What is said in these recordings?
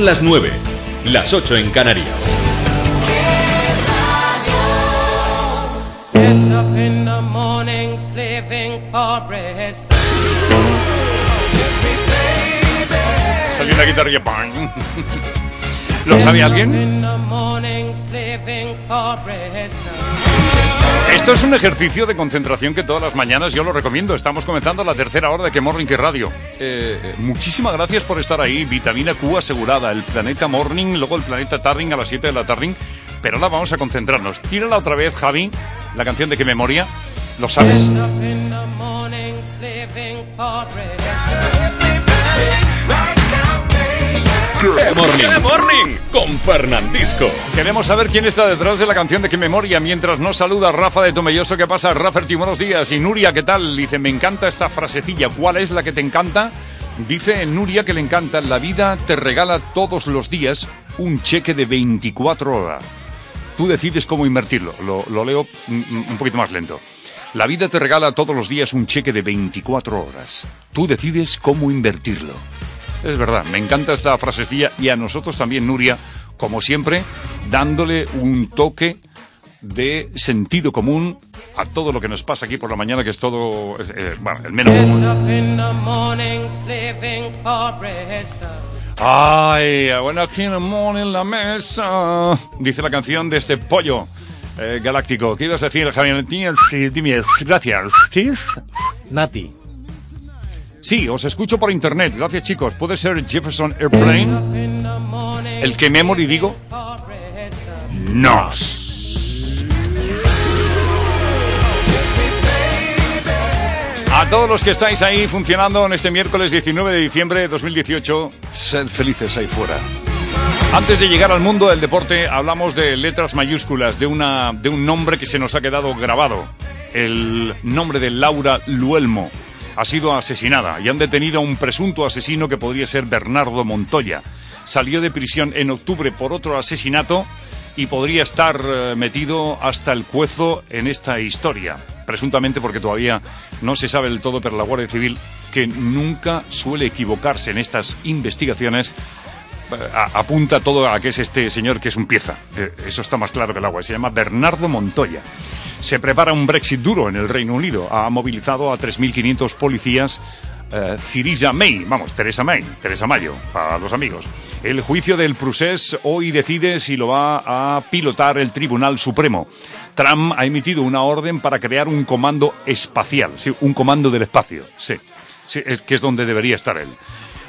Son las 9, las 8 en Canarias. Salió la guitarra y. ¿Lo sabe alguien? Esto es un ejercicio de concentración que todas las mañanas yo lo recomiendo. Estamos comenzando la tercera hora de Que Morning Que Radio. Eh, eh, muchísimas gracias por estar ahí. Vitamina Q asegurada. El planeta Morning, luego el planeta Tarring a las 7 de la Tarring. Pero ahora vamos a concentrarnos. Tírala otra vez, Javi, la canción de qué memoria. ¿Lo sabes? The morning. ¡Qué morning! Con Fernandisco. Queremos saber quién está detrás de la canción de qué memoria. Mientras nos saluda Rafa de Tomelloso, ¿qué pasa? Rafferty, buenos días. Y Nuria, ¿qué tal? Dice, me encanta esta frasecilla. ¿Cuál es la que te encanta? Dice Nuria que le encanta, la vida te regala todos los días un cheque de 24 horas. Tú decides cómo invertirlo. Lo, lo leo un poquito más lento. La vida te regala todos los días un cheque de 24 horas. Tú decides cómo invertirlo. Es verdad, me encanta esta frasecilla y a nosotros también, Nuria, como siempre, dándole un toque de sentido común a todo lo que nos pasa aquí por la mañana, que es todo, eh, bueno, el menos. Ay, bueno, aquí en el morning la mesa, dice la canción de este pollo eh, galáctico. ¿Qué ibas a decir, Javier? Dime, gracias. Nati. Sí, os escucho por internet. Gracias, chicos. ¿Puede ser Jefferson Airplane? ¿El que memory digo? for bread. No. A todos los que estáis ahí funcionando en este miércoles 19 de diciembre de 2018, sed felices ahí fuera. Antes de llegar al mundo del deporte, hablamos de letras mayúsculas, de, una, de un nombre que se nos ha quedado grabado. El nombre de Laura Luelmo ha sido asesinada y han detenido a un presunto asesino que podría ser Bernardo Montoya. Salió de prisión en octubre por otro asesinato y podría estar eh, metido hasta el cuezo en esta historia. Presuntamente porque todavía no se sabe del todo, pero la Guardia Civil, que nunca suele equivocarse en estas investigaciones, apunta todo a que es este señor que es un pieza. Eh, Eso está más claro que el agua. Se llama Bernardo Montoya. Se prepara un Brexit duro en el Reino Unido. Ha movilizado a 3.500 policías. eh, Theresa May, vamos, Teresa May, Teresa Mayo, para los amigos. El juicio del procés hoy decide si lo va a pilotar el Tribunal Supremo. Trump ha emitido una orden para crear un comando espacial, sí, un comando del espacio, sí, sí, es que es donde debería estar él.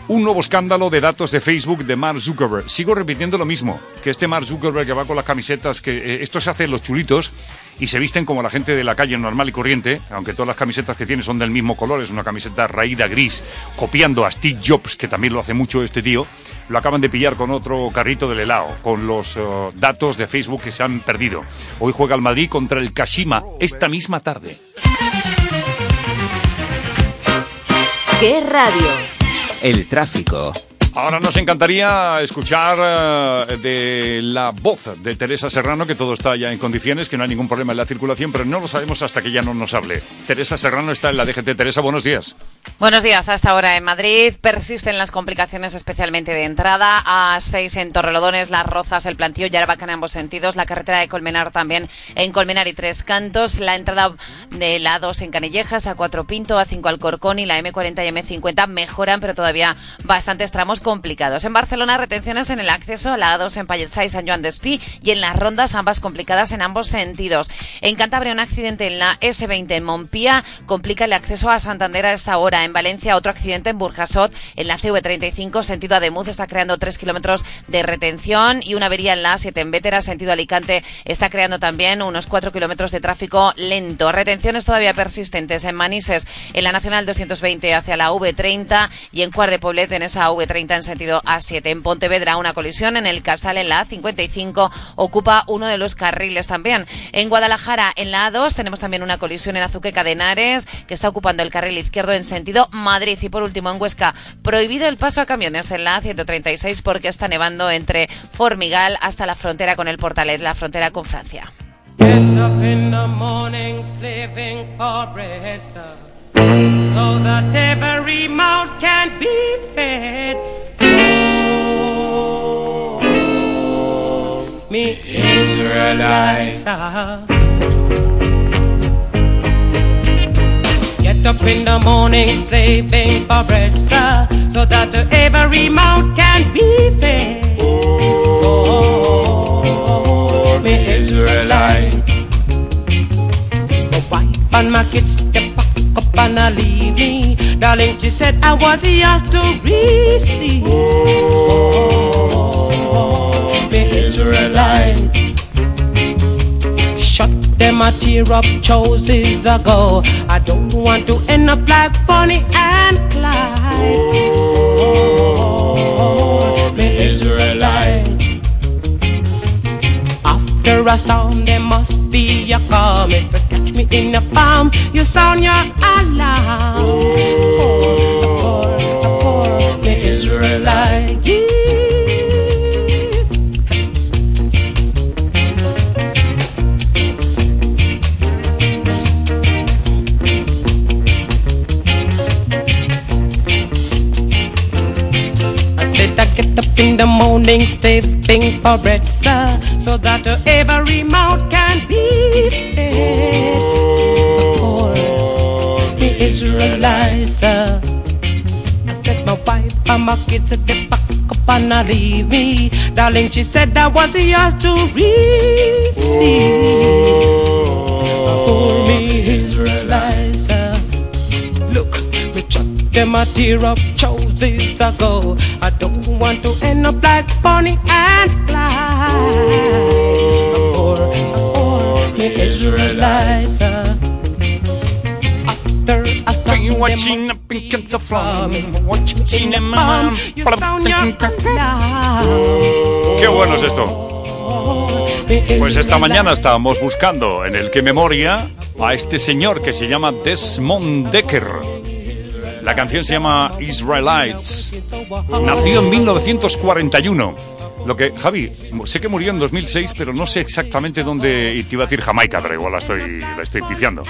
Un nuevo escándalo de datos de Facebook de Mark Zuckerberg. Sigo repitiendo lo mismo, que este Mark Zuckerberg que va con las camisetas, que eh, esto se hace los chulitos y se visten como la gente de la calle normal y corriente, aunque todas las camisetas que tiene son del mismo color, es una camiseta raída gris, copiando a Steve Jobs, que también lo hace mucho este tío. Lo acaban de pillar con otro carrito del helado, con los eh, datos de Facebook que se han perdido. Hoy juega el Madrid contra el Kashima esta misma tarde. ¿Qué radio? El tráfico. Ahora nos encantaría escuchar eh, de la voz de Teresa Serrano, que todo está ya en condiciones, que no hay ningún problema en la circulación, pero no lo sabemos hasta que ya no nos hable. Teresa Serrano está en la DGT. Teresa, buenos días. Buenos días. Hasta ahora en Madrid persisten las complicaciones, especialmente de entrada. A 6 en Torrelodones, Las Rozas, El Plantío y Arbaca en ambos sentidos. La carretera de Colmenar también en Colmenar y Tres Cantos. La entrada de la A2 en Canillejas, a 4 Pinto, a 5 Alcorcón y la M40 y M50 mejoran, pero todavía bastantes tramos complicados. En Barcelona, retenciones en el acceso a la A2 en Palletsá y San Joan d'Espí y en las rondas, ambas complicadas en ambos sentidos. En Cantabria, un accidente en la S20 en Montpía complica el acceso a Santander a esta hora. En Valencia, otro accidente en Burjasot, en la CV35, sentido Ademuz, está creando 3 kilómetros de retención y una avería en la A7 en Vétera, sentido Alicante, está creando también unos 4 kilómetros de tráfico lento. Retenciones todavía persistentes en Manises, en la Nacional 220 hacia la V30 y en Cuart de Poblet en esa V30 en sentido A7. En Pontevedra, una colisión en el Casal en la A55 ocupa uno de los carriles también. En Guadalajara, en la A2, tenemos también una colisión en Azuqueca de que está ocupando el carril izquierdo en sentido Madrid. Y por último, en Huesca, prohibido el paso a camiones en la A136 porque está nevando entre Formigal hasta la frontera con el Portalet, la frontera con Francia. so that every mouth can be fed. Oh, me Israelites. Get up in the morning, slaving for bread, sir, so that every mouth can be fed. Oh, me Israelite. Wipe on my kids' and leave me. Darling, she said I was yours to receive. Oh, Israelite. Shut them a tear up choices ago. I don't want to end up like Bonnie and Clyde. Oh, Israelite. After a storm, there must be a calm. In a farm, you sound your alarm. Oh, me Israelite. I said I get up in the morning, stepping for bread, sir, so that every mouth can be fed. For the Israelites. I said my wife and my kids said they pack up and I leave me. Darling, she said I was yours to receive. Oh, For me, Israelites, sir. Look, me chuck them a tear up choices ago. I don't want to end up like Bonnie and Clyde. Or, or me watching the alarm. Qué bueno es esto. Pues esta mañana estábamos buscando en el que memoria a este señor que se llama Desmond Decker. La canción se llama Israelites. Nació en 1941. Lo que, Javi, sé que murió en 2006, pero no sé exactamente dónde, y te iba a decir Jamaica, pero igual la estoy, la estoy pifiando.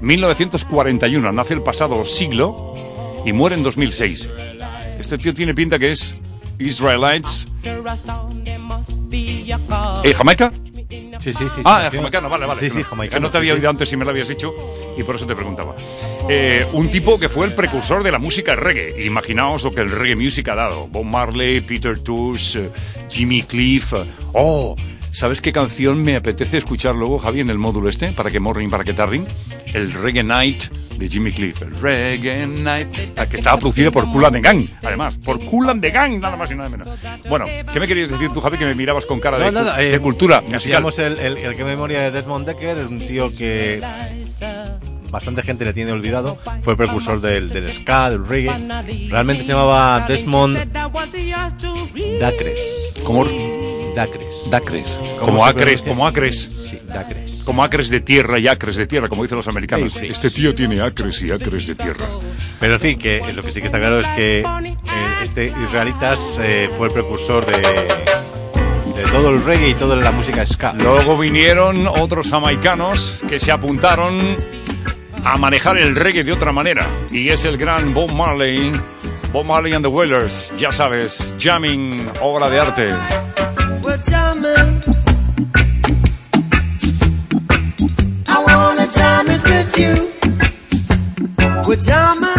1941, nace el pasado siglo y muere en 2006. Este tío tiene pinta que es Israelites. ¿Eh, Jamaica? Sí, sí, sí. Ah, jamaicano, vale, vale. Sí, Que sí, no- jamaicano. que no te había oído antes si me lo habías dicho y por eso te preguntaba. Eh, un tipo que fue el precursor de la música reggae. Imaginaos lo que el reggae music ha dado. Bob Marley, Peter Tosh, eh, Jimmy Cliff. Oh, ¿sabes qué canción me apetece escuchar luego, Javi, en el módulo este? Para que morning, para que tarding. El Reggae Night de Jimmy Cliff. El Reggae Night. la Que estaba producida por Cool and the Gang, además. Por Cool and the Gang, nada más y nada menos. Bueno, ¿qué me querías decir tú, Javi, que me mirabas con cara de, No, nada, cu- eh, de cultura musical? el, el, el que memoria de Desmond Decker, un tío que bastante gente le tiene olvidado. Fue precursor del, del ska, del reggae. Realmente se llamaba Desmond Dacres. ¿Cómo? Dacres. Dacres. ¿Cómo Como acres, como acres. Sí, Dacres. Como acres de tierra y acres de tierra, como dicen los americanos. Este tío tiene acres y acres de tierra. Pero en fin, que lo que sí que está claro es que eh, este Israelitas eh, fue el precursor de, de todo el reggae y toda la música ska. Luego vinieron otros jamaicanos que se apuntaron a manejar el reggae de otra manera. Y es el gran Bob Marley. Bob Marley and the Wailers, ya sabes, jamming, obra de arte. We're jamming.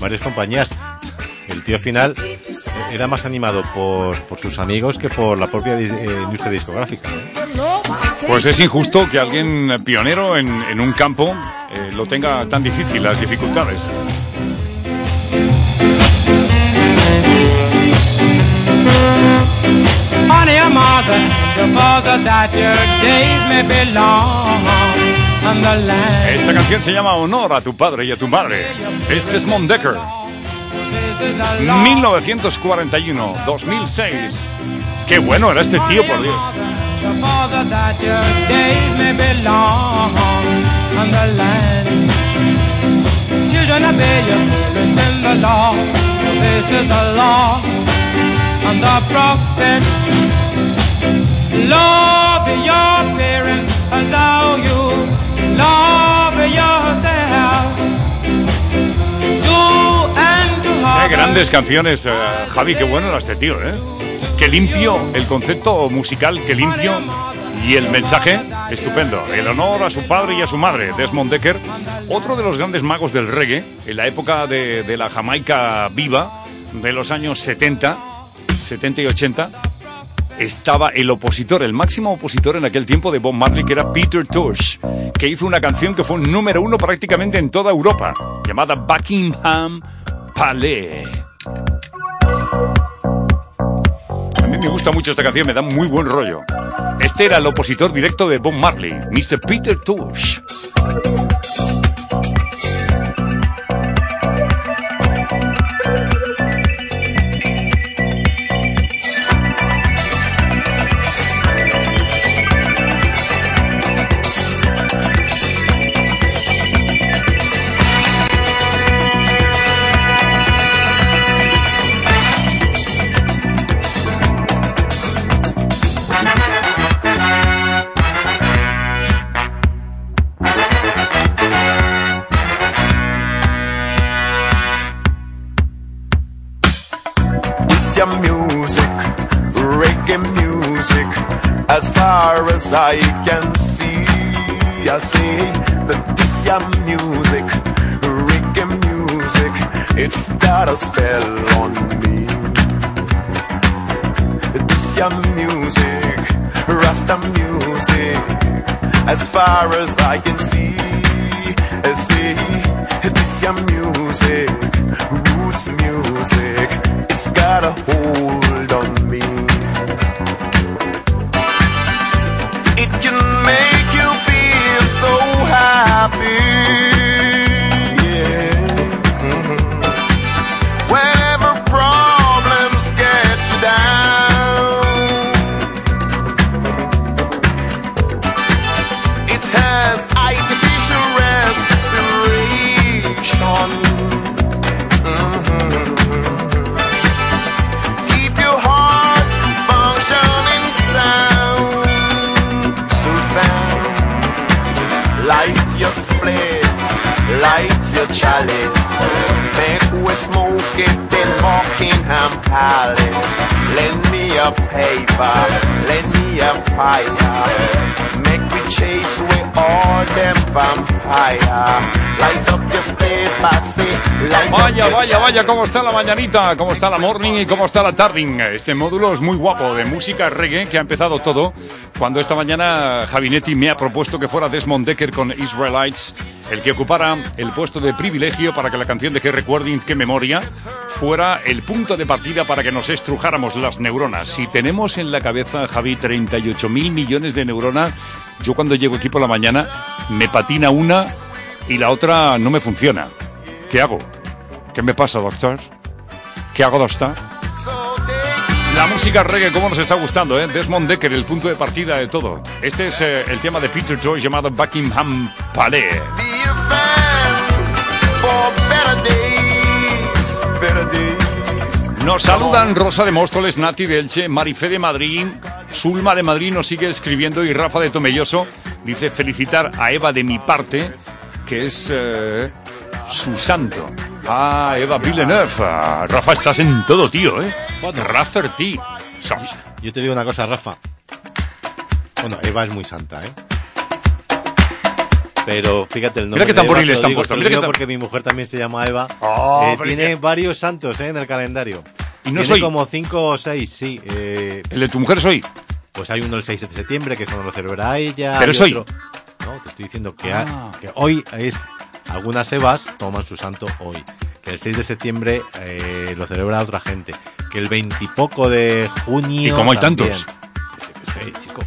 Varias compañías. El tío final era más animado por, por sus amigos que por la propia dis- eh, industria discográfica. Pues es injusto que alguien pionero en, en un campo eh, lo tenga tan difícil, las dificultades. Honey, your mother, your father, that your days may be long on the land. Esta canción se llama Honor a tu padre y a tu madre. Es Desmond Decker. This is a long 1941, 2006. Qué bueno era este tío, por Dios. And you Qué grandes canciones, eh, Javi, qué bueno era este tío, ¿eh? Qué limpio, el concepto musical, qué limpio. Y el mensaje, estupendo. El honor a su padre y a su madre, Desmond Decker, otro de los grandes magos del reggae, en la época de, de la Jamaica viva, de los años 70, 70 y 80, estaba el opositor, el máximo opositor en aquel tiempo de Bob Marley, que era Peter Tosh, que hizo una canción que fue un número uno prácticamente en toda Europa, llamada Buckingham Palais. A mí me gusta mucho esta canción, me da muy buen rollo. Este era el opositor directo de Bob Marley, Mr. Peter Tosh. As I can see. I say that this your music, reggae music, it's got a spell on me. This your music, Rasta music, as far as I can see. I say this your music, roots music, it's got a hold mim. Chalice. Make we smoke it in Buckingham Palace. Lend me a paper, lend me a fire. Make we chase away all them vampire. Light up your split, Vaya, vaya, vaya, cómo está la mañanita, cómo está la morning y cómo está la tarding. Este módulo es muy guapo de música reggae que ha empezado todo cuando esta mañana Javinetti me ha propuesto que fuera Desmond Decker con Israelites el que ocupara el puesto de privilegio para que la canción de que Recording, que memoria, fuera el punto de partida para que nos estrujáramos las neuronas. Si tenemos en la cabeza, Javi, 38 mil millones de neuronas, yo cuando llego aquí por la mañana me patina una y la otra no me funciona. ¿Qué hago? ¿Qué me pasa, doctor? ¿Qué hago, doctor? La música reggae, ¿cómo nos está gustando, eh? Desmond Decker, el punto de partida de todo. Este es eh, el tema de Peter Joy llamado Buckingham Palais. Nos saludan Rosa de Móstoles, Nati de Elche, Marifé de Madrid, Zulma de Madrid nos sigue escribiendo y Rafa de Tomelloso dice felicitar a Eva de mi parte, que es eh, su santo. Ah, Eva Villeneuve. Ah, Rafa, estás en todo, tío, ¿eh? Sos. Yo te digo una cosa, Rafa. Bueno, Eva es muy santa, ¿eh? Pero fíjate el nombre. Mira tamboriles te lo están puestos, mira tam- porque mi mujer también se llama Eva. Oh, Eh, tiene varios santos ¿eh? en el calendario. Y no tiene soy. como cinco o seis, sí. eh, El de tu mujer soy. pues hay uno el 6 de septiembre, que eso no lo celebra ella. Pero soy. otro- No, te estoy diciendo que, Ah. ha- que hoy es. Algunas Evas toman su santo hoy. Que el 6 de septiembre eh, lo celebra otra gente. Que el 20 y poco de junio. ¿Y cómo hay también. tantos? Sé, chico.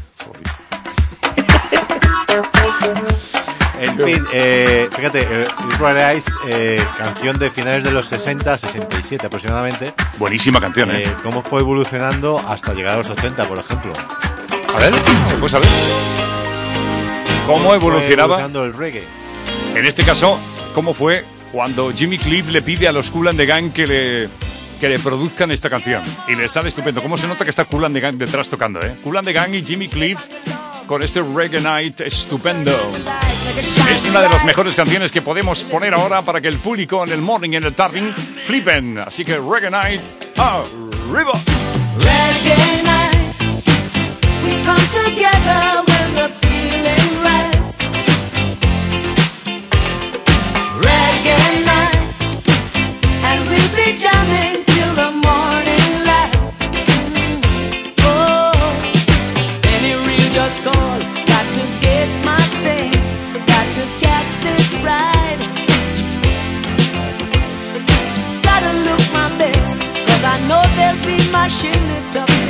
En fin, eh, fíjate, eh, Israel Eyes, eh, canción de finales de los 60, 67 aproximadamente. Buenísima canción, ¿eh? Eh, cómo fue evolucionando hasta llegar a los 80, por ejemplo. A ver, ¿se puede saber? ¿Cómo evolucionaba? evolucionando el reggae. En este caso, ¿cómo fue cuando Jimmy Cliff le pide a los Cool and the Gang que le, que le produzcan esta canción? Y le están estupendo. ¿Cómo se nota que está Cool and the Gang detrás tocando, eh? Cool and the Gang y Jimmy Cliff con este Reggae Night estupendo. Es una de las mejores canciones que podemos poner ahora para que el público en el morning y en el tarring flipen. Así que Reggae Night, arriba. Reggae night, we come together they'll be mashing it up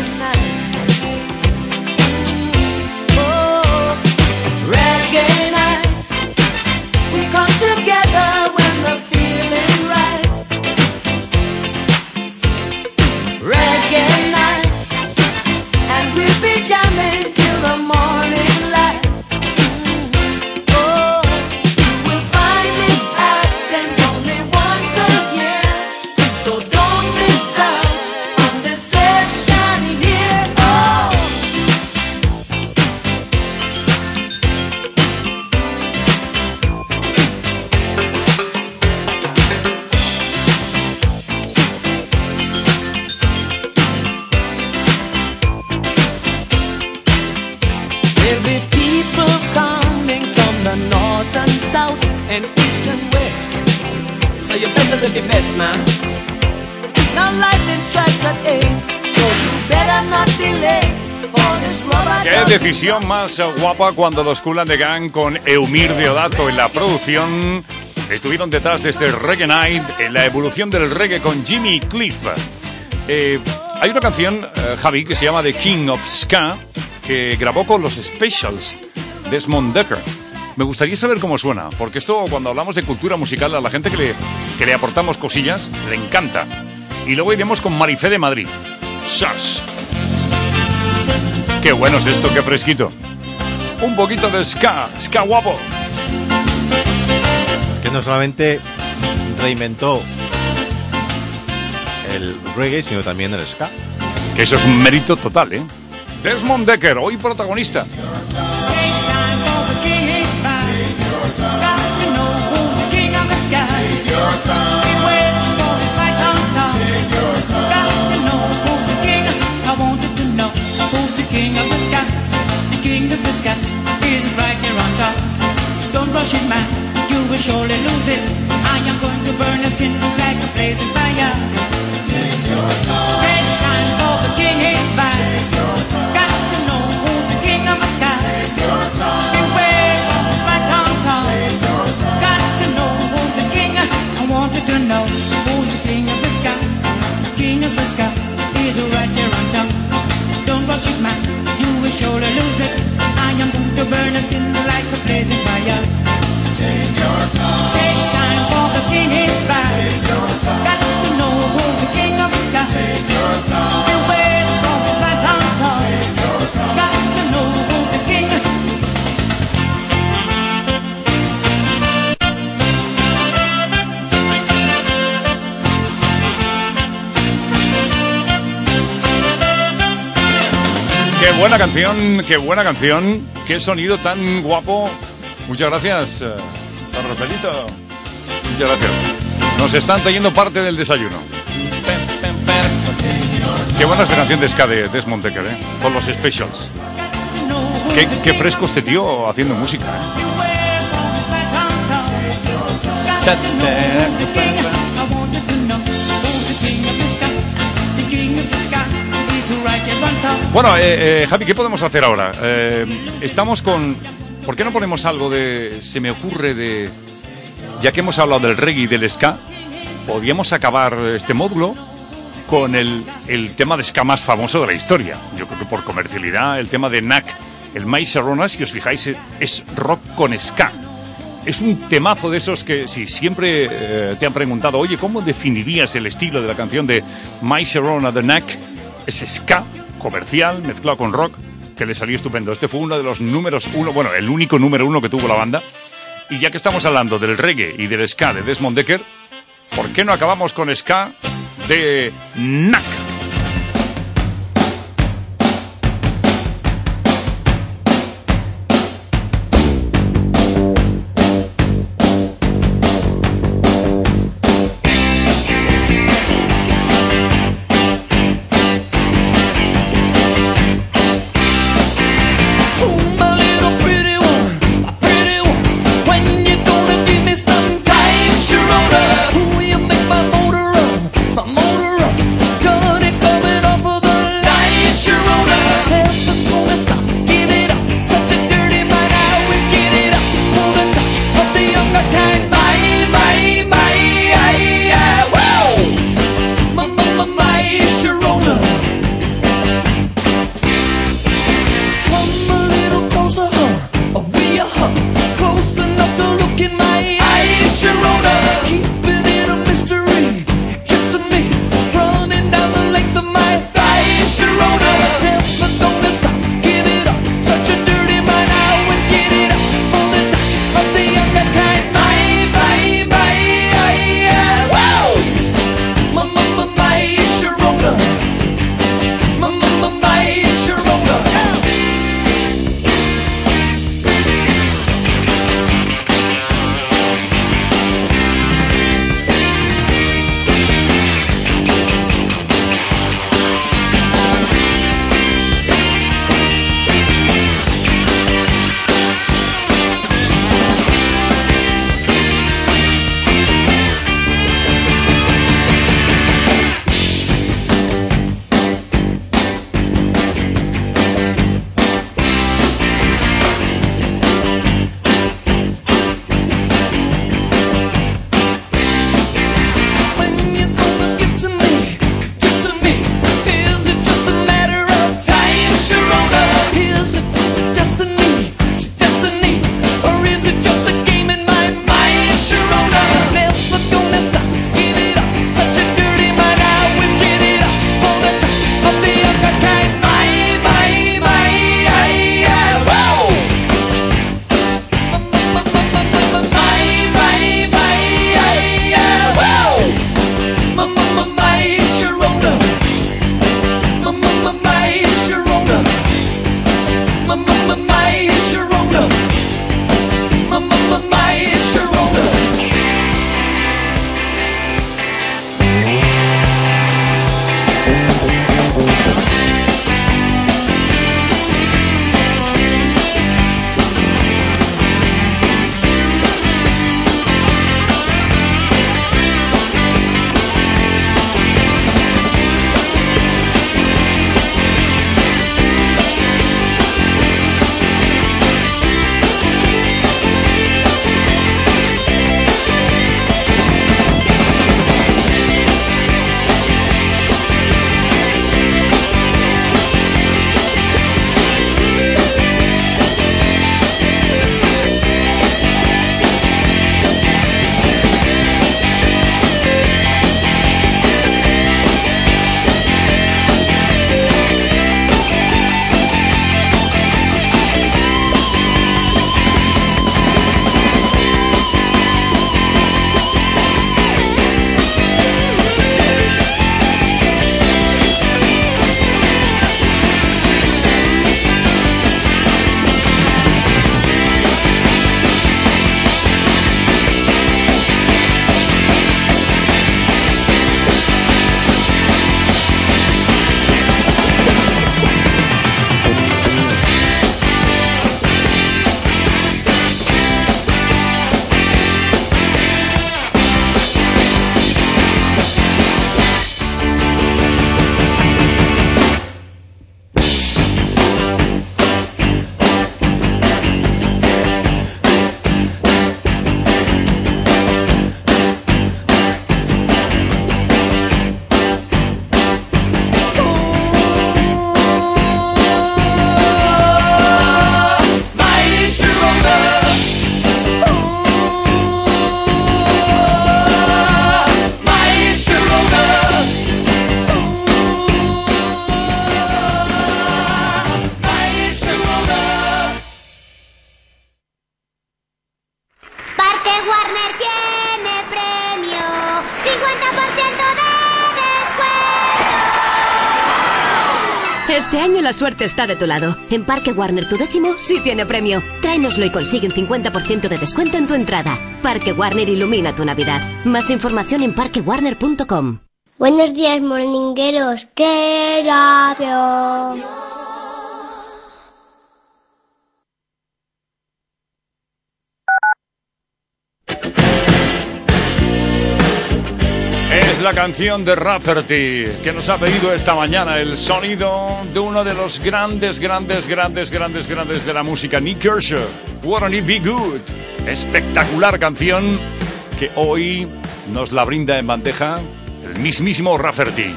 decisión más guapa cuando los Cool and the Gang con Eumir Deodato en la producción estuvieron detrás de este Reggae Night en la evolución del reggae con Jimmy Cliff. Eh, hay una canción, eh, Javi, que se llama The King of Ska, que grabó con los Specials, Desmond Decker. Me gustaría saber cómo suena, porque esto cuando hablamos de cultura musical a la gente que le, que le aportamos cosillas, le encanta. Y luego iremos con Marifé de Madrid. ¡Sas! Qué bueno es esto, qué fresquito. Un poquito de ska, ska guapo. Que no solamente reinventó el reggae, sino también el ska. Que eso es un mérito total, ¿eh? Desmond Decker, hoy protagonista. Rush it, man, you will surely lose it. I am going to burn your skin like a blazing fire. Take your time. Great time for the king is back. Got to know who's the king of the sky. Take your time. Beware of the right on top. Take your time. Got to know who's the king. I wanted to know Don't rush it, man. You will surely lose it. I am going to burn your skin like a blazing fire. Take your time. Take time for the king is back. Take your time. Got to know who's the king of the sky. Take your time. Qué buena canción, qué buena canción, qué sonido tan guapo. Muchas gracias, eh, Rafaelito. Muchas gracias. Nos están trayendo parte del desayuno. Qué buena esta canción de Ska de Desmond Decker, ¿eh? Con los specials. Qué, qué fresco este tío haciendo música, ¿eh? Bueno, eh, eh, Javi, ¿qué podemos hacer ahora? Eh, estamos con... ¿Por qué no ponemos algo de... Se me ocurre de... Ya que hemos hablado del reggae y del ska, podríamos acabar este módulo con el, el tema de ska más famoso de la historia. Yo creo que por comercialidad, el tema de NAC, el Mais Serrona, si os fijáis, es- rock con ska. Es un temazo de esos que si siempre eh, te han preguntado, oye, ¿cómo definirías el estilo de la canción de My Sharona de Knack? Es ska comercial mezclado con rock que le salió estupendo. Este fue uno de los números uno, bueno, el único número uno que tuvo la banda. Y ya que estamos hablando del reggae y del ska de Desmond Decker, ¿por qué no acabamos con ska de Knack? Está de tu lado. En Parque Warner tu décimo sí tiene premio. Tráenoslo y consigue un 50% de descuento en tu entrada. Parque Warner ilumina tu Navidad. Más información en parquewarner.com. Buenos días, morningueros. ¡Qué! La canción de Rafferty que nos ha pedido esta mañana el sonido de uno de los grandes, grandes, grandes, grandes, grandes de la música, Nick Kershaw. Wouldn't it be good? Espectacular canción que hoy nos la brinda en bandeja el mismísimo Rafferty.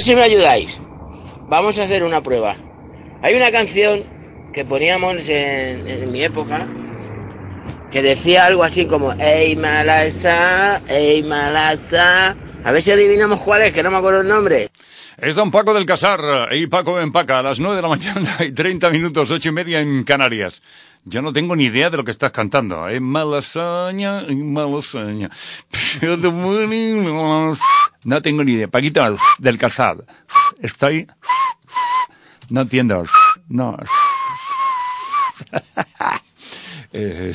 Si me ayudáis. Vamos a hacer una prueba. Hay una canción que poníamos en, en mi época que decía algo así como Ey Malasa, Ey Malasa. A ver si adivinamos cuál es, que no me acuerdo el nombre. Es Don Paco del Casar y Paco Empaca a las 9 de la mañana y 30 minutos, ocho y media en Canarias. Yo no tengo ni idea de lo que estás cantando. Es malasaña, es malasaña. No tengo ni idea. Paquito del Casar. Estoy... No entiendo. No. Eh,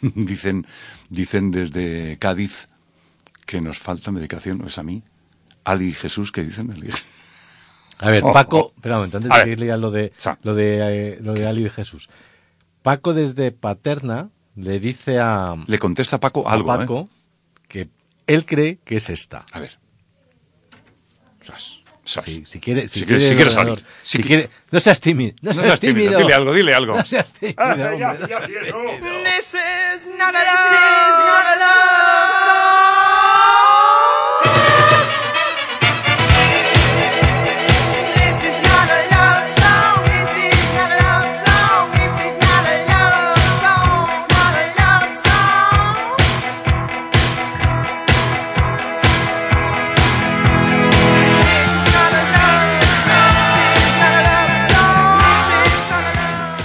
dicen, dicen desde Cádiz que nos falta medicación. ¿No es a mí? Ali y Jesús, ¿qué dicen? A ver, Oh, Paco, oh. espera un momento, antes A de seguirle ya lo de, lo de, eh, lo de Ali y Jesús. Paco desde Paterna le dice a... Le contesta Paco a algo, ¿eh? Paco que él cree que es esta. A ver. Sí, si quiere, si, Si quiere, quiere- si el quiere ordenador, salir. si Si qui- quiere, no seas tímido, no, No seas, tímido, tímido. dile algo, dile algo. No seas tímido, hombre, ya, no ya, seas ya, tímido. This is not a love.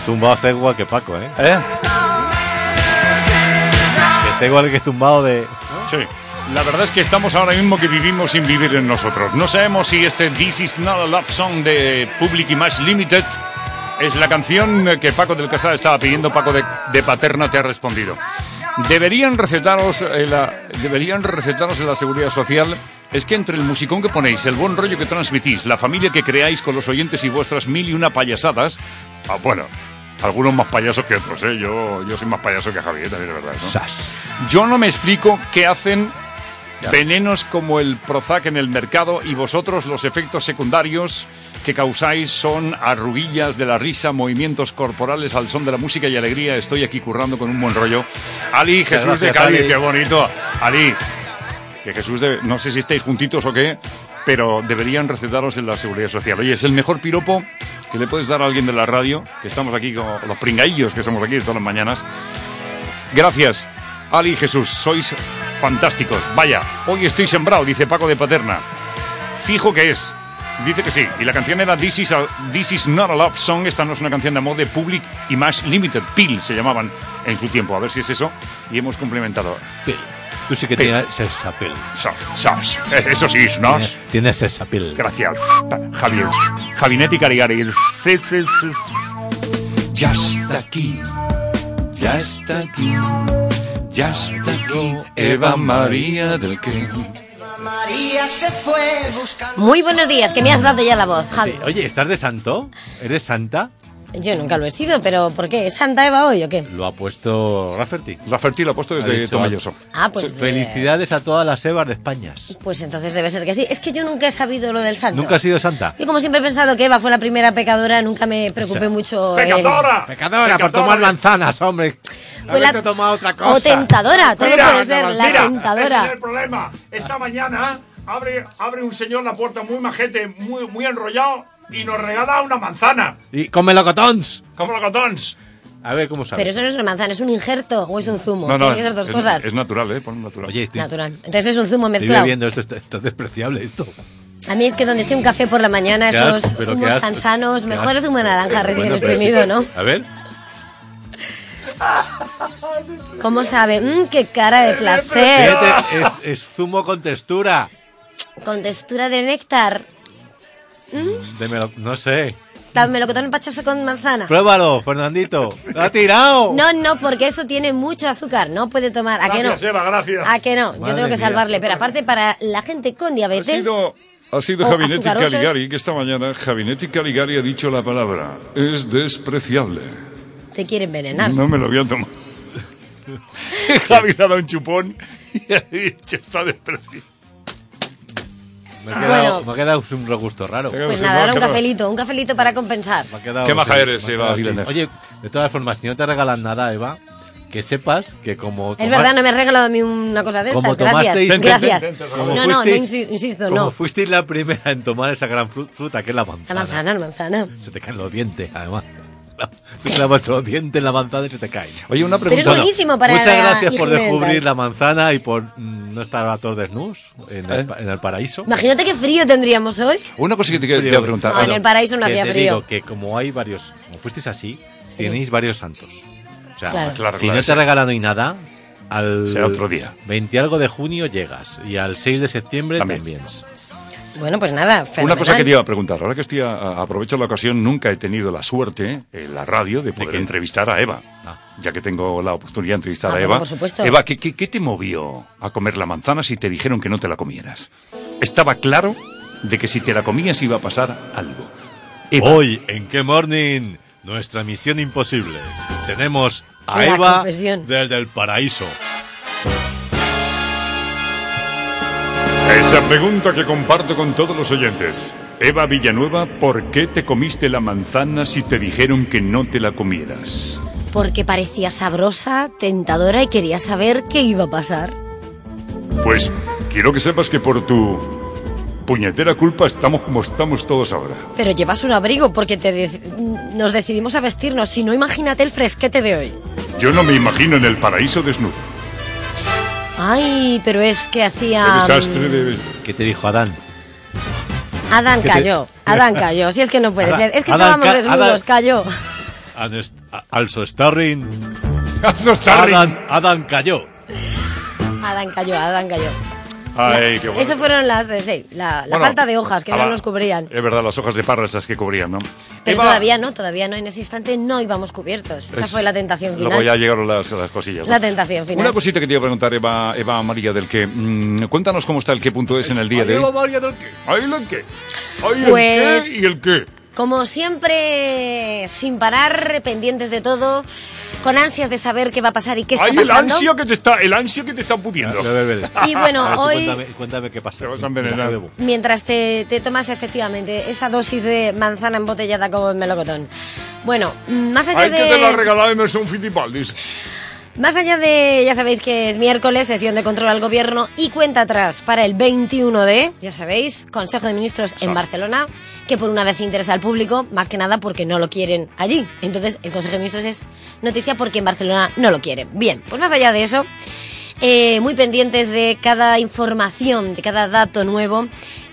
Zumbado está igual que Paco, ¿eh? ¿Eh? Que está igual que zumbado de... Sí. La verdad es que estamos ahora mismo que vivimos sin vivir en nosotros. No sabemos si este This Is Not a Love Song de Public Image Limited es la canción que Paco del Casal estaba pidiendo. Paco de, de Paterna te ha respondido. Deberían recetaros, en la, deberían recetaros en la seguridad social. Es que entre el musicón que ponéis, el buen rollo que transmitís, la familia que creáis con los oyentes y vuestras mil y una payasadas. Ah, bueno, algunos más payasos que otros, ¿eh? Yo, yo soy más payaso que Javier, también es verdad. ¿no? Yo no me explico qué hacen venenos como el Prozac en el mercado y vosotros los efectos secundarios que causáis son arruguillas de la risa, movimientos corporales al son de la música y alegría. Estoy aquí currando con un buen rollo. Ali, Jesús de Cádiz, Ali. qué bonito. Ali, que Jesús, de, no sé si estáis juntitos o qué, pero deberían recetaros en la seguridad social. Oye, es el mejor piropo que le puedes dar a alguien de la radio, que estamos aquí con los pringaillos que estamos aquí todas las mañanas. Gracias, Ali y Jesús, sois fantásticos. Vaya, hoy estoy sembrado, dice Paco de Paterna. Fijo que es. Dice que sí. Y la canción era This is, a- This is Not a Love Song. Esta no es una canción de amor de Public Image Limited. PIL se llamaban en su tiempo. A ver si es eso. Y hemos complementado. Pil. Tú sí que Pil. tienes sensapil. Sos, sos. Eso sí, ¿no? Tienes, tienes sensapil. Gracias, Javier. Javinetti Carigari. Sí, sí, sí. Ya está aquí. Ya está aquí. Ya está aquí. Eva María del que. María se fue buscando. Muy buenos días, que me has dado ya la voz, Javi. Sí. Oye, ¿estás de santo? ¿Eres santa? Yo nunca lo he sido, pero ¿por qué? ¿Es Santa Eva hoy o qué? Lo ha puesto Rafferty. Rafferty lo ha puesto desde Tomelloso. Ah, pues, Felicidades a todas las Evas de España. Pues entonces debe ser que sí. Es que yo nunca he sabido lo del santo. ¿Nunca has sido santa? Yo como siempre he pensado que Eva fue la primera pecadora, nunca me preocupé mucho. en- Pecadora por tomar manzanas, hombre. Fue la- otra cosa. O tentadora, todo Mira, puede ser, la mira, tentadora. ese es el problema. Esta mañana abre, abre un señor la puerta muy majete, muy, muy enrollado y nos regala una manzana. Y con melocotons. Como los cotons. A ver cómo sabes. Pero eso no es una manzana, es un injerto o es un zumo. No, no, Tiene que ser dos es, cosas. es natural, ¿eh? Pon natural. Oye, estoy, Natural. Entonces es un zumo estoy mezclado. bebiendo esto, esto, esto es despreciable esto. A mí es que donde esté un café por la mañana, esos qué zumos asco, tan sanos, mejor el zumo de naranja recién Bueno, exprimido, sí. ¿no? A ver. ¿Cómo sabe? Mmm, qué cara de placer. Fíjate, es, es zumo con textura. Con textura de néctar. De melo- no sé. Melocotón empachoso con manzana. Pruébalo, Fernandito. ¡Lo ha tirado! No, no, porque eso tiene mucho azúcar. No puede tomar. ¿A que no? Gracias, Eva, gracias. ¿A que no? Yo Madre tengo que mía. salvarle. Pero aparte, para la gente con Ha diabetes. sido, ha sido Javinetti azucarosos. Caligari que esta mañana Javinetti Caligari ha dicho la palabra. Es despreciable. Te quiere envenenar. No me lo voy a tomar. Javi le ha dado un chupón y ha dicho está despreciable. Me ha quedado, Bueno. me ha quedado un regusto raro. Pues nada, ahora un cafelito, un cafelito para compensar. Me ha quedado- Qué maja sí, eres, Eva. Oye, de todas formas, si no te regalan nada, Eva, que sepas que como... Es verdad, no me has regalado a mí una cosa de Como estas. Gracias. Gracias. como No, no, no fuisteis- insi- insisto, como no. fuisteis la primera en tomar esa gran fru- fruta, que es la La manzana. manzana, la manzana. Se te caen los dientes, además. Tú clavas los dientes en la manzana y se te caen. Oye, una Pero es buenísimo para Muchas la gracias por descubrir la manzana y por mm, no estar a todos desnudos en, el, ¿Eh? en el paraíso. Imagínate qué frío tendríamos hoy. Una cosa que te, que te iba a preguntar. No, en el paraíso no que hacía te frío. digo que como hay varios, como fuisteis así, tenéis varios santos. O sea, Claro. Claro, si claro, no te regalan hoy nada, al Será otro día. 20 algo de junio llegas y al 6 de septiembre También. también. Bueno, pues nada, Una fenomenal. cosa que te iba a preguntar, ahora que estoy a- a- aprovecho la ocasión, nunca he tenido la suerte en la radio de poder qué? entrevistar a Eva. Ya que tengo la oportunidad de entrevistar Ah, a Eva. por supuesto. Eva, ¿qué, qué, qué te movió a comer la manzana si te dijeron que no te la comieras? Estaba claro de que si te la comías iba a pasar algo. Eva, Hoy en qué morning nuestra misión imposible. Tenemos a La Eva confesión. desde el paraíso. Esa pregunta que comparto con todos los oyentes. Eva Villanueva, ¿por qué te comiste la manzana si te dijeron que no te la comieras? Porque parecía sabrosa, tentadora y quería saber qué iba a pasar. Pues quiero que sepas que por tu puñetera culpa estamos como estamos todos ahora. Pero llevas un abrigo porque te de- nos decidimos a vestirnos. Si no, imagínate el fresquete de hoy. Yo no me imagino en el paraíso desnudo. Ay, pero es que hacía... Qué desastre de... ¿Qué te dijo Adán? Adán ¿Qué te- cayó. Adán cayó. Si es que no puede Adán- ser. Es que Adán estábamos ca- desnudos, Adán- cayó. Adán, Also starring. Also starring. Adam, Adam cayó. Adán cayó, Adán cayó. Ay, qué bueno. Eso fueron las, eh, sí, la, la Bueno, falta de hojas que ah, no va. nos cubrían. Es verdad, las hojas de parra esas que cubrían, ¿no? Pero Eva, todavía no, todavía no. En ese instante no íbamos cubiertos. Esa es- fue la tentación final. Luego ya llegaron las, las cosillas. ¿no? La tentación final. Una cosita que te iba a preguntar, Eva, Eva María del que. mm, cuéntanos cómo está el qué punto es en el día de hoy. María del qué. Ahí el. Ahí Pues- el qué y el qué. Como siempre, sin parar, pendientes de todo, con ansias de saber qué va a pasar y qué está el pasando. ansia que te está, el ansia que te está pudiendo. Y bueno, hoy- Cuéntame, cuéntame qué pasa. Te vas a envenenar. Mientras te, te tomas efectivamente esa dosis de manzana embotellada como en melocotón. Bueno, más allá Hay que te la de... regalado Emerson Fittipaldis. Más allá de, ya sabéis que es miércoles, sesión de control al gobierno y cuenta atrás para el 21 de, ya sabéis, Consejo de Ministros en Barcelona, que por una vez interesa al público, más que nada porque no lo quieren allí. Entonces, el Consejo de Ministros es noticia porque en Barcelona no lo quieren. Bien, pues más allá de eso, eh, muy pendientes de cada información, de cada dato nuevo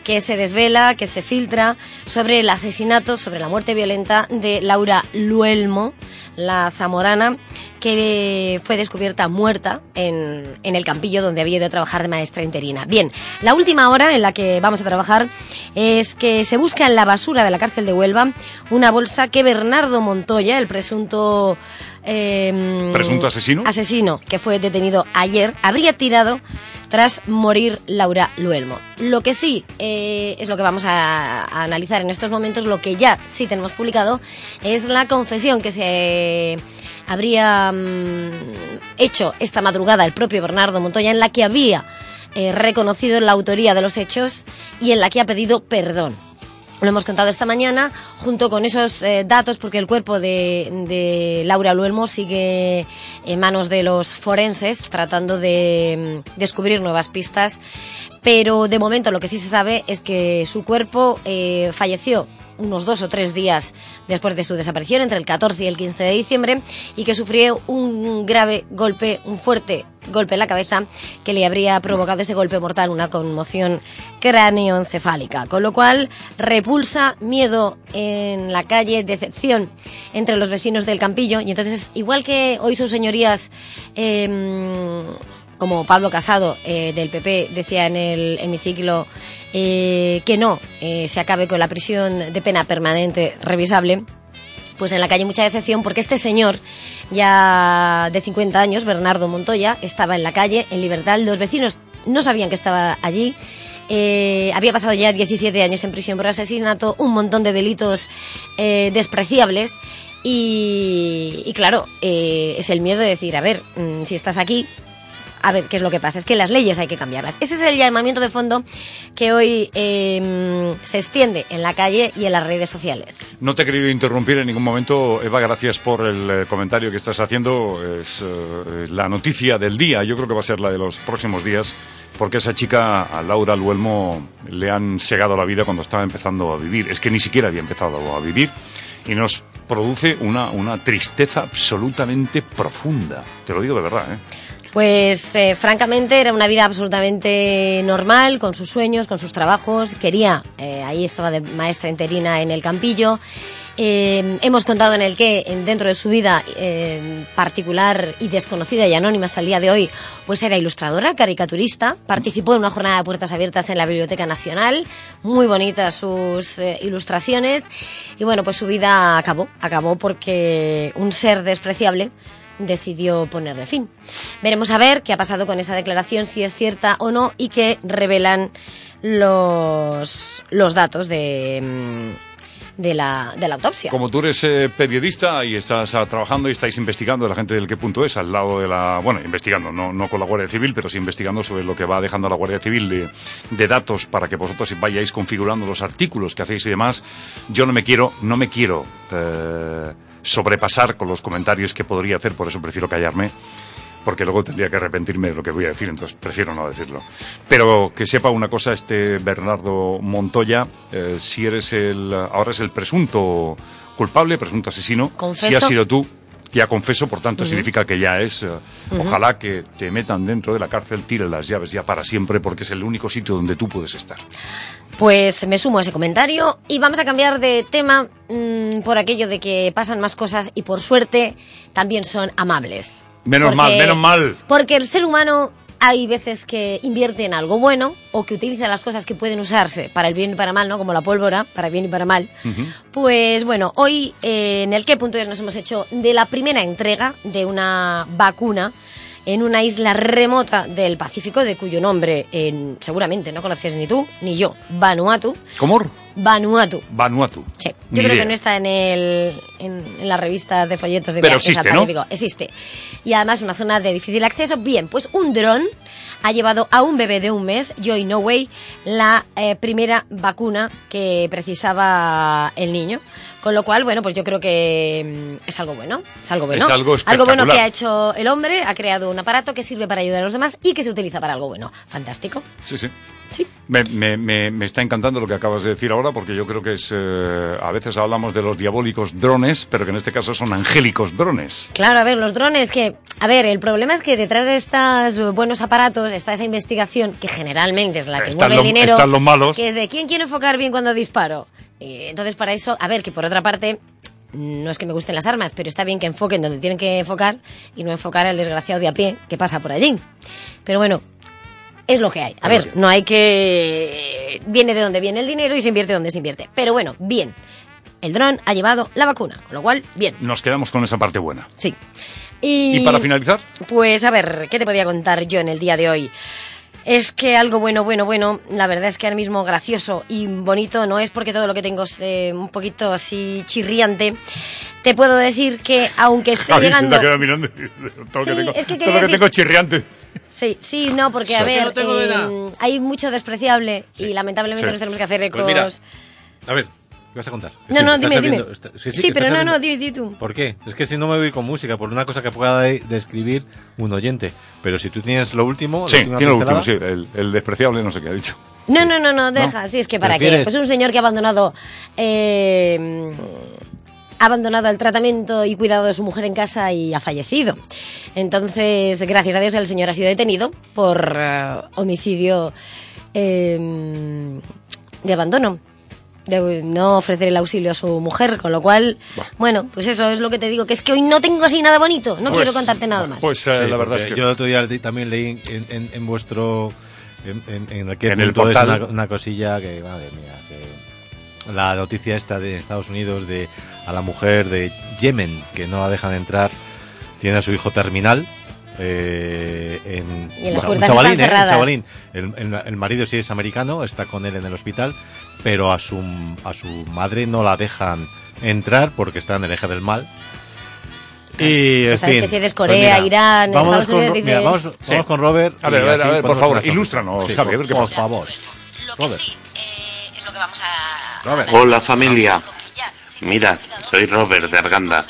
que se desvela, que se filtra sobre el asesinato, sobre la muerte violenta de Laura Luelmo, la zamorana, que fue descubierta muerta en, en el campillo donde había ido a trabajar de maestra interina. Bien, la última hora en la que vamos a trabajar es que se busca en la basura de la cárcel de Huelva una bolsa que Bernardo Montoya, el presunto... eh, ¿Presunto asesino? asesino que fue detenido ayer habría tirado tras morir Laura Luelmo. Lo que sí eh, es lo que vamos a, a analizar en estos momentos, lo que ya sí tenemos publicado, es la confesión que se habría mm, hecho esta madrugada el propio Bernardo Montoya, en la que había eh, reconocido la autoría de los hechos y en la que ha pedido perdón. Lo hemos contado esta mañana junto con esos eh, datos porque el cuerpo de, de Laura Luelmo sigue en manos de los forenses tratando de mm, descubrir nuevas pistas. Pero de momento lo que sí se sabe es que su cuerpo eh, falleció unos dos o tres días después de su desaparición, entre el 14 y el 15 de diciembre, y que sufrió un grave golpe, un fuerte golpe en la cabeza que le habría provocado ese golpe mortal, una conmoción cráneoencefálica. Con lo cual, repulsa, miedo en la calle, decepción entre los vecinos del Campillo. Y entonces, igual que hoy sus señorías... em, como Pablo Casado eh, del PP decía en el hemiciclo eh, que no eh, se acabe con la prisión de pena permanente revisable, pues en la calle mucha decepción porque este señor, ya de 50 años, Bernardo Montoya, estaba en la calle, en libertad. Los vecinos no sabían que estaba allí. Eh, había pasado ya 17 años en prisión por asesinato, un montón de delitos eh, despreciables. Y, claro, eh, es el miedo de decir, a ver, mm, si estás aquí, a ver qué es lo que pasa. Es que las leyes hay que cambiarlas. Ese es el llamamiento de fondo que hoy eh, se extiende en la calle y en las redes sociales. No te he querido interrumpir en ningún momento, Eva, gracias por el eh, comentario que estás haciendo. Es eh, la noticia del día, yo creo que va a ser la de los próximos días, porque esa chica, a Laura Luelmo, le han segado la vida cuando estaba empezando a vivir. Es que ni siquiera había empezado a vivir y nos produce una, una tristeza absolutamente profunda. Te lo digo de verdad, ¿eh? Pues eh, francamente era una vida absolutamente normal, con sus sueños, con sus trabajos. Quería, eh, ahí estaba de maestra interina en el Campillo. Eh, hemos contado en el que en- dentro de su vida particular y desconocida y anónima hasta el día de hoy, pues era ilustradora, caricaturista, participó en una jornada de puertas abiertas en la Biblioteca Nacional, muy bonitas sus ilustraciones y bueno, pues su vida acabó, acabó porque un ser despreciable decidió ponerle fin. Veremos a ver qué ha pasado con esa declaración, si es cierta o no, y qué revelan los, los datos de, mm, de, la, de la autopsia. Como tú eres eh, periodista y estás ah, trabajando y estáis investigando la gente del qué punto es al lado de la bueno investigando no no con la Guardia Civil pero sí investigando sobre lo que va dejando la Guardia Civil de, de datos para que vosotros vayáis configurando los artículos que hacéis y demás yo no me quiero no me quiero eh, sobrepasar con los comentarios que podría hacer por eso prefiero callarme porque luego tendría que arrepentirme de lo que voy a decir, entonces prefiero no decirlo. Pero que sepa una cosa, este Bernardo Montoya, eh, si eres el, ahora es el presunto culpable, presunto asesino, si has sido tú, Ya confeso, por tanto, significa que ya es. eh. Ojalá que te metan dentro de la cárcel, tiren las llaves ya para siempre, porque es el único sitio donde tú puedes estar. Pues me sumo a ese comentario y vamos a cambiar de tema mm, por aquello de que pasan más cosas y por suerte también son amables. Menos Porque- mal, menos mal. Porque el ser humano hay veces que invierte en algo bueno o que utiliza las cosas que pueden usarse para el bien y para mal, ¿no? Como la pólvora, para bien y para mal. Pues bueno, hoy eh, en el qué punto es nos hemos hecho de la primera entrega de una vacuna en una isla remota del Pacífico, de cuyo nombre en- seguramente no conoces ni tú ni yo, Vanuatu. ¿Cómo? Vanuatu. Vanuatu. Sí, yo Ni creo idea. que no está en, el, en, en las revistas de folletos de Pero viajes existe, al ¿no? Existe. Y además una zona de difícil acceso. Bien, pues un dron ha llevado a un bebé de un mes, Joy No Way, la eh, primera vacuna que precisaba el niño. Con lo cual, bueno, pues yo creo que mm, es algo bueno. Es algo bueno. Es algo bueno espectacular. que ha hecho el hombre, ha creado un aparato que sirve para ayudar a los demás y que se utiliza para algo bueno. Fantástico. Sí, sí. Sí. Me, me- me- me está encantando lo que acabas de decir ahora, porque yo creo que es. eh, a veces hablamos de los diabólicos drones, pero que en este caso son angélicos drones. Claro, a ver, los drones que... A ver, el problema es que detrás de estos eh, buenos aparatos está esa investigación que generalmente es la que Están mueve los- el dinero. están los malos. Que es de quién quiere enfocar bien cuando disparo. Eh, entonces, para eso, a ver, que por otra parte, no es que me gusten las armas, pero está bien que enfoquen donde tienen que enfocar y no enfocar al desgraciado de a pie que pasa por allí. Pero bueno, es lo que hay. A ver, no hay que... Viene de donde viene el dinero y se invierte donde se invierte. Pero bueno, bien. El dron ha llevado la vacuna, con lo cual, bien. Nos quedamos con esa parte buena. Sí. Y, ¿Y para finalizar? Pues a ver, ¿qué te podía contar yo en el día de hoy? Es que algo bueno, bueno, bueno, la verdad es que ahora mismo gracioso y bonito no es porque todo lo que tengo es eh, un poquito así chirriante. Te puedo decir que aunque esté Javi se te llegando... mirando. Todo Sí, lo que tengo, es que todo lo que decir- tengo es chirriante. Sí, sí, no, porque a ver, No eh, hay mucho despreciable y lamentablemente Sí. nos tenemos que hacer ecos... Pues mira, a ver, ¿qué vas a contar? No, Sí, no, dime, dime. está- Sí, pero no, sabiendo- no, di, di tú. ¿Por qué? Es que si no me voy con música, por una cosa que pueda de- describir un oyente. Pero si tú tienes lo último... Sí, tiene lo último, sí. El, el despreciable no sé qué ha dicho. No, no, no, no, deja. Sí, es que para qué. Pues un señor que ha abandonado. eh, ha abandonado el tratamiento y cuidado de su mujer en casa y ha fallecido. Entonces, gracias a Dios, el señor ha sido detenido por eh, homicidio eh, de abandono. De no ofrecer el auxilio a su mujer, con lo cual, bueno, pues eso es lo que te digo, que es que hoy no tengo así nada bonito, no Pues- quiero contarte nada más. Pues eh, Sí, la verdad es que. Yo el otro día también leí en, en- en vuestro... En, en, en aquel En el es portal. una, una cosilla que, madre mía, que... La noticia esta de Estados Unidos de a la mujer de Yemen, que no la dejan entrar, tiene a su hijo terminal. eh, en, Y en las un puertas chavalín, están ¿eh? Un chavalín. El, el- el marido sí es americano, está con él en el hospital, pero a su, a su madre no la dejan entrar porque está en el eje del mal. Y, Pues sabes fin, que si eres pues Corea, mira, Irán, vamos Estados con, Unidos, Ro- dice- mira, vamos, Sí. vamos con Robert. A ver, y a ver, a ver, por favor, ilústranos, Sí, Javi, a por- ver qué por pasa. favor. Robert. es lo que vamos a... Robert. Hola familia. Mira, soy Robert de Arganda.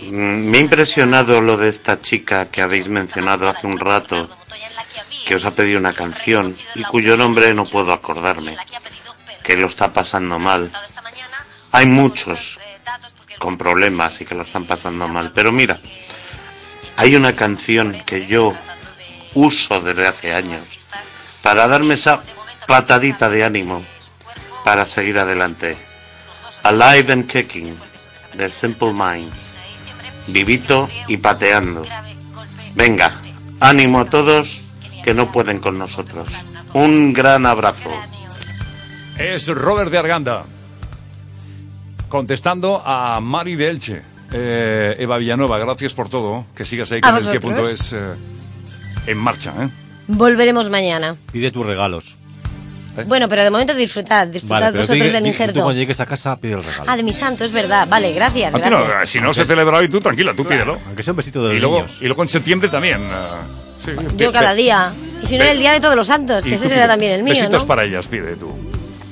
Mm, Me ha impresionado lo de esta chica que habéis mencionado hace un rato, que os ha pedido una canción y cuyo nombre no puedo acordarme, que lo está pasando mal. Hay muchos con problemas y que lo están pasando mal, pero mira, hay una canción que yo uso desde hace años para darme esa patadita de ánimo para seguir adelante. Alive and Kicking, de Simple Minds. Vivito y pateando. Venga, ánimo a todos que no pueden con nosotros. Un gran abrazo. Es Robert de Arganda. Contestando a Mari de Elche. Eh, Eva Villanueva, gracias por todo. Que sigas ahí con el que punto es eh, en marcha. ¿eh? Volveremos mañana. Pide tus regalos. Bueno, pero de momento disfrutad, disfrutad Vale, vosotros di- del di- tú injerto. cuando llegues a casa pide el regalo. Ah, de mi santo, es verdad. Vale, gracias, no, gracias. si no se celebra hoy, tú tranquila, tú pídelo. Aunque sea un besito de Y los luego, niños. y luego en septiembre también. eh, sí, Yo cada día. Y si no, el día de todos los santos, que ese será también el mío, Besitos ¿no? para ellas, pide tú.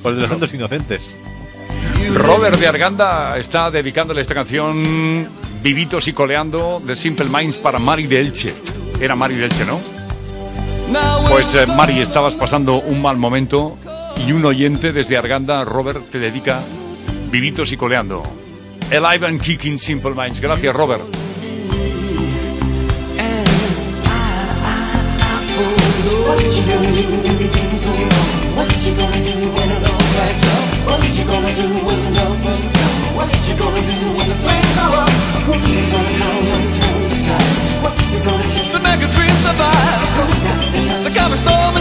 Por los santos inocentes. Robert de Arganda está dedicándole esta canción Vivitos y coleando de Simple Minds para Mari de Elche. Era Mari de Elche, ¿no? Pues eh, Mari, estabas pasando un mal momento y un oyente desde Arganda, Robert, te dedica Vivitos y coleando. Alive and Kicking Simple Minds. Gracias, Robert. What you gonna do when things go wrong? What you gonna do What you gonna do when the love burns down? What you gonna do when the flames go up? Who's gonna come and turn the tide? What's it gonna take to make a dream survive? Who's got the time to calm a storm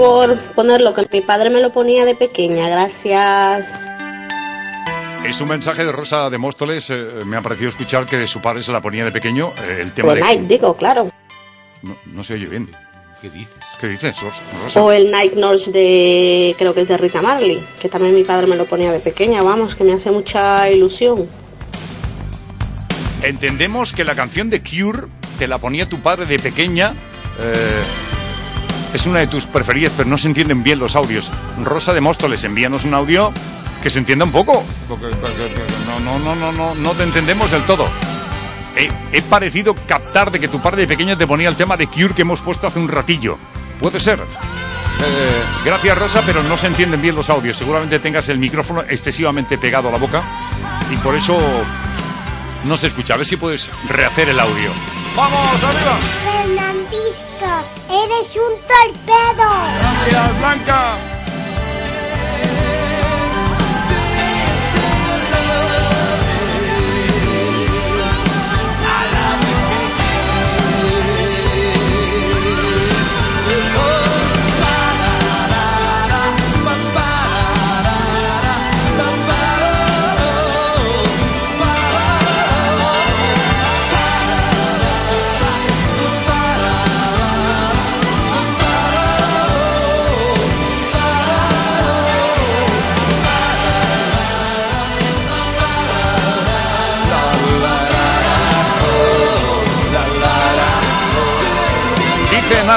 favor, ponerlo que mi padre me lo ponía de pequeña, gracias. Es un mensaje de Rosa de Móstoles. eh, me ha parecido escuchar que de su padre se la ponía de pequeño. eh, el tema El de. Nike, digo, claro. No, no se oye bien. ¿Qué dices? ¿Qué dices, Rosa? O el Nike Nurse de, creo que es de Rita Marley, que también mi padre me lo ponía de pequeña, vamos, que me hace mucha ilusión. Entendemos que la canción de Cure te la ponía tu padre de pequeña. eh, es una de tus preferidas, pero no se entienden bien los audios. Rosa de Móstoles, envíanos un audio que se entienda un poco. No, no, no, no, no, no te entendemos del todo. He, he parecido captar de que tu padre de pequeña te ponía el tema de Cure que hemos puesto hace un ratillo. Puede ser. Eh, gracias Rosa, pero no se entienden bien los audios. Seguramente tengas el micrófono excesivamente pegado a la boca y por eso no se escucha. A ver si puedes rehacer el audio. ¡Vamos, arriba! Fernandisco, eres un torpedo. Gracias, Blanca.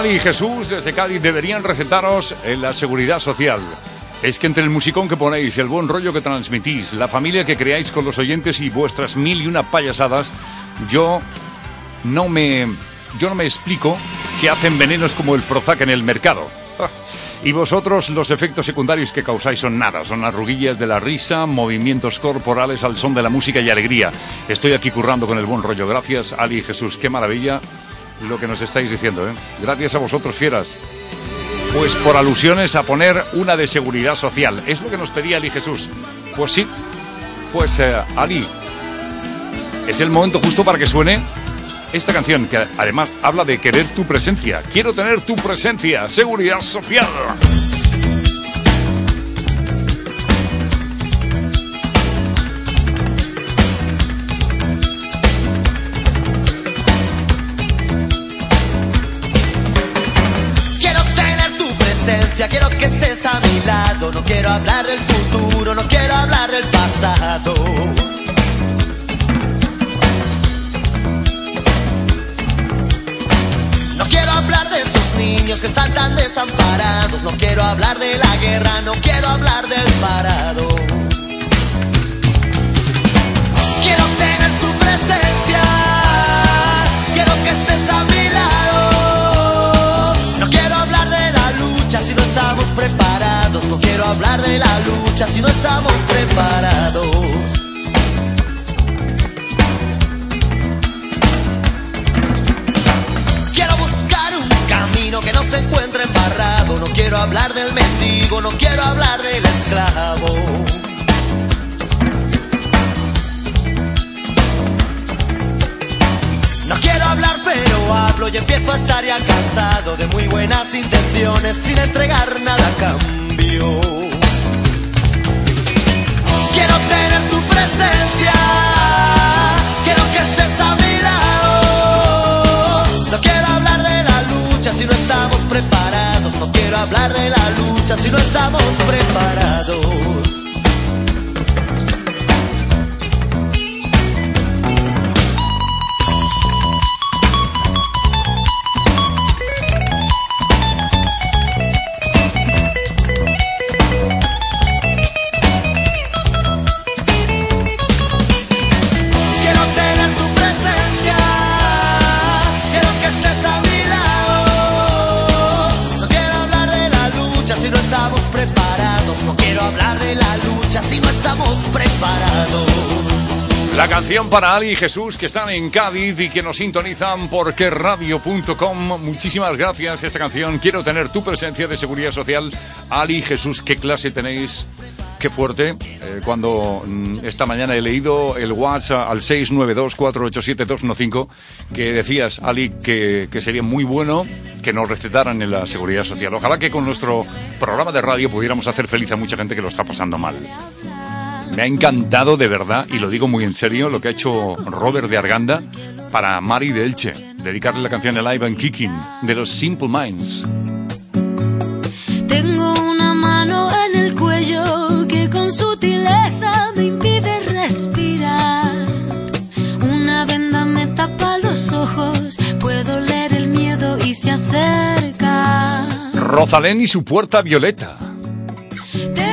Nali y Jesús desde Cádiz, deberían recetaros en la seguridad social. Es que entre el musicón que ponéis, el buen rollo que transmitís, la familia que creáis con los oyentes y vuestras mil y una payasadas, yo no me, yo no me explico que hacen venenos como el Prozac en el mercado. Y vosotros los efectos secundarios que causáis son nada, son arruguillas de la risa, movimientos corporales al son de la música y alegría. Estoy aquí currando con el buen rollo. Gracias, Ali y Jesús. Qué maravilla lo que nos estáis diciendo, ¿eh? Gracias a vosotros, fieras. Pues por alusiones a poner una de seguridad social. Es lo que nos pedía Ali Jesús. Pues sí. Pues eh, Ali, es el momento justo para que suene esta canción que además habla de querer tu presencia. Quiero tener tu presencia. Seguridad social. Presencia, quiero que estés a mi lado. No quiero hablar del futuro, no quiero hablar del pasado. No quiero hablar de esos niños que están tan desamparados. No quiero hablar de la guerra, no quiero hablar del parado. Quiero tener tu presencia, hablar de la lucha si no estamos preparados. Quiero buscar un camino que no se encuentre embarrado. No quiero hablar del mendigo, no quiero hablar del esclavo. No quiero hablar, pero hablo y empiezo a estar ya cansado de muy buenas intenciones sin entregar nada a cambio. Hablar de la lucha si no estamos preparados. Canción para Ali y Jesús que están en Cádiz y que nos sintonizan por querradio.com. Muchísimas gracias. Esta canción, quiero tener tu presencia de seguridad social. Ali y Jesús, ¿qué clase tenéis? Qué fuerte. Eh, cuando mm, esta mañana he leído el WhatsApp al 692-487-215 que decías, Ali, que, que sería muy bueno que nos recetaran en la seguridad social. Ojalá que con nuestro programa de radio pudiéramos hacer feliz a mucha gente que lo está pasando mal. Me ha encantado de verdad, y lo digo muy en serio, lo que ha hecho Robert de Arganda para Mari de Elche. Dedicarle la canción Alive and Kicking de los Simple Minds. Tengo una mano en el cuello que con sutileza me impide respirar. Una venda me tapa los ojos, puedo leer el miedo y se acerca. Rosalén y su puerta violeta. Tengo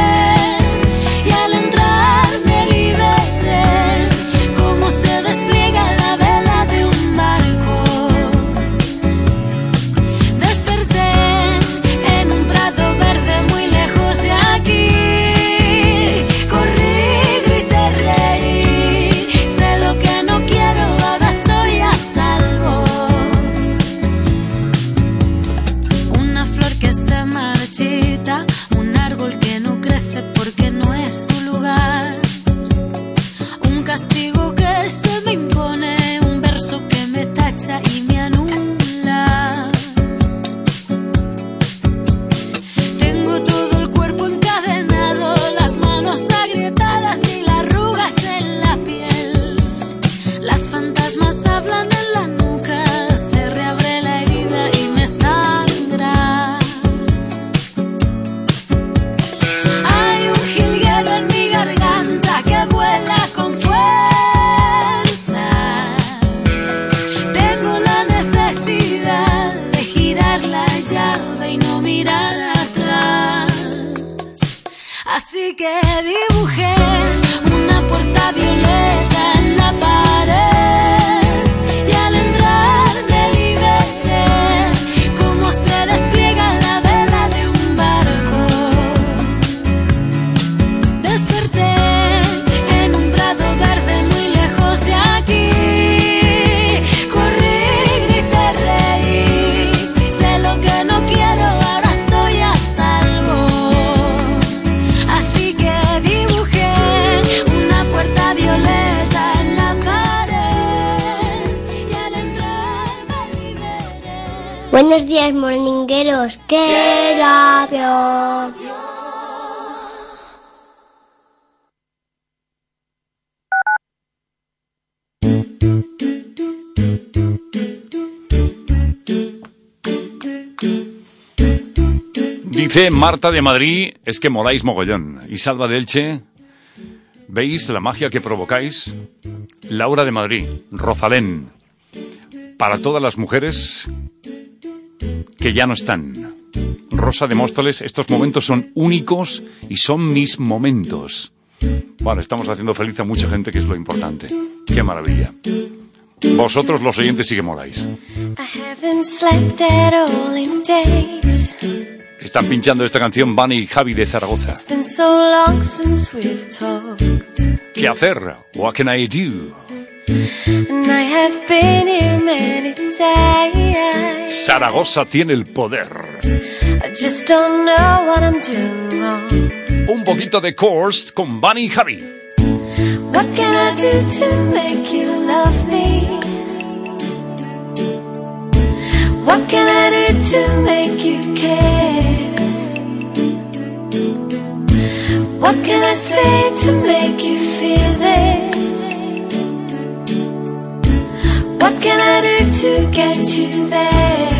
que dibujé Dice Marta de Madrid, es que moláis mogollón. Y Salva de Elche, ¿veis la magia que provocáis? Laura de Madrid, Rosalén, para todas las mujeres que ya no están. Rosa de Móstoles, estos momentos son únicos y son mis momentos. Bueno, estamos haciendo feliz a mucha gente, que es lo importante. Qué maravilla. Vosotros, los oyentes, sí que moláis. Están pinchando esta canción Bunny y Javi de Zaragoza. It's been so long since we've talked. ¿Qué hacer? What can I do? And I have been here many days. Zaragoza tiene el poder. I just don't know what I'm doing wrong. Un poquito de course con Bunny y Javi. What can I do to make you love me? What can I do to make you care? What can I say to make you feel this? What can I do to get you there?